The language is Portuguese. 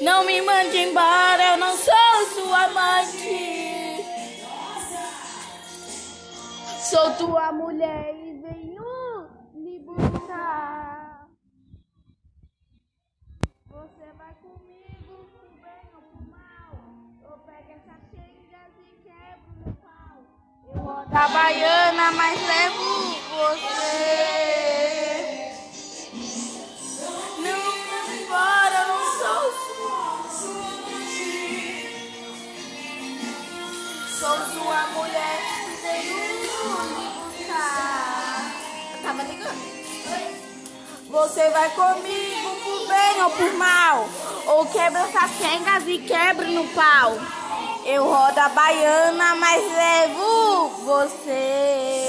Não me mande embora, eu não sou sua amante. Sou tua mulher e venho lhe buscar. Você vai comigo pro bem ou pro mal. Eu pego essas tendas e quebro no pau. Eu rodo a baiana, mas Sou sua mulher e venho lhe buscar. Tava ligando? Você vai comigo por bem ou por mal? Ou quebra essas quengas e quebra no pau? Eu rodo a baiana, mas levo você.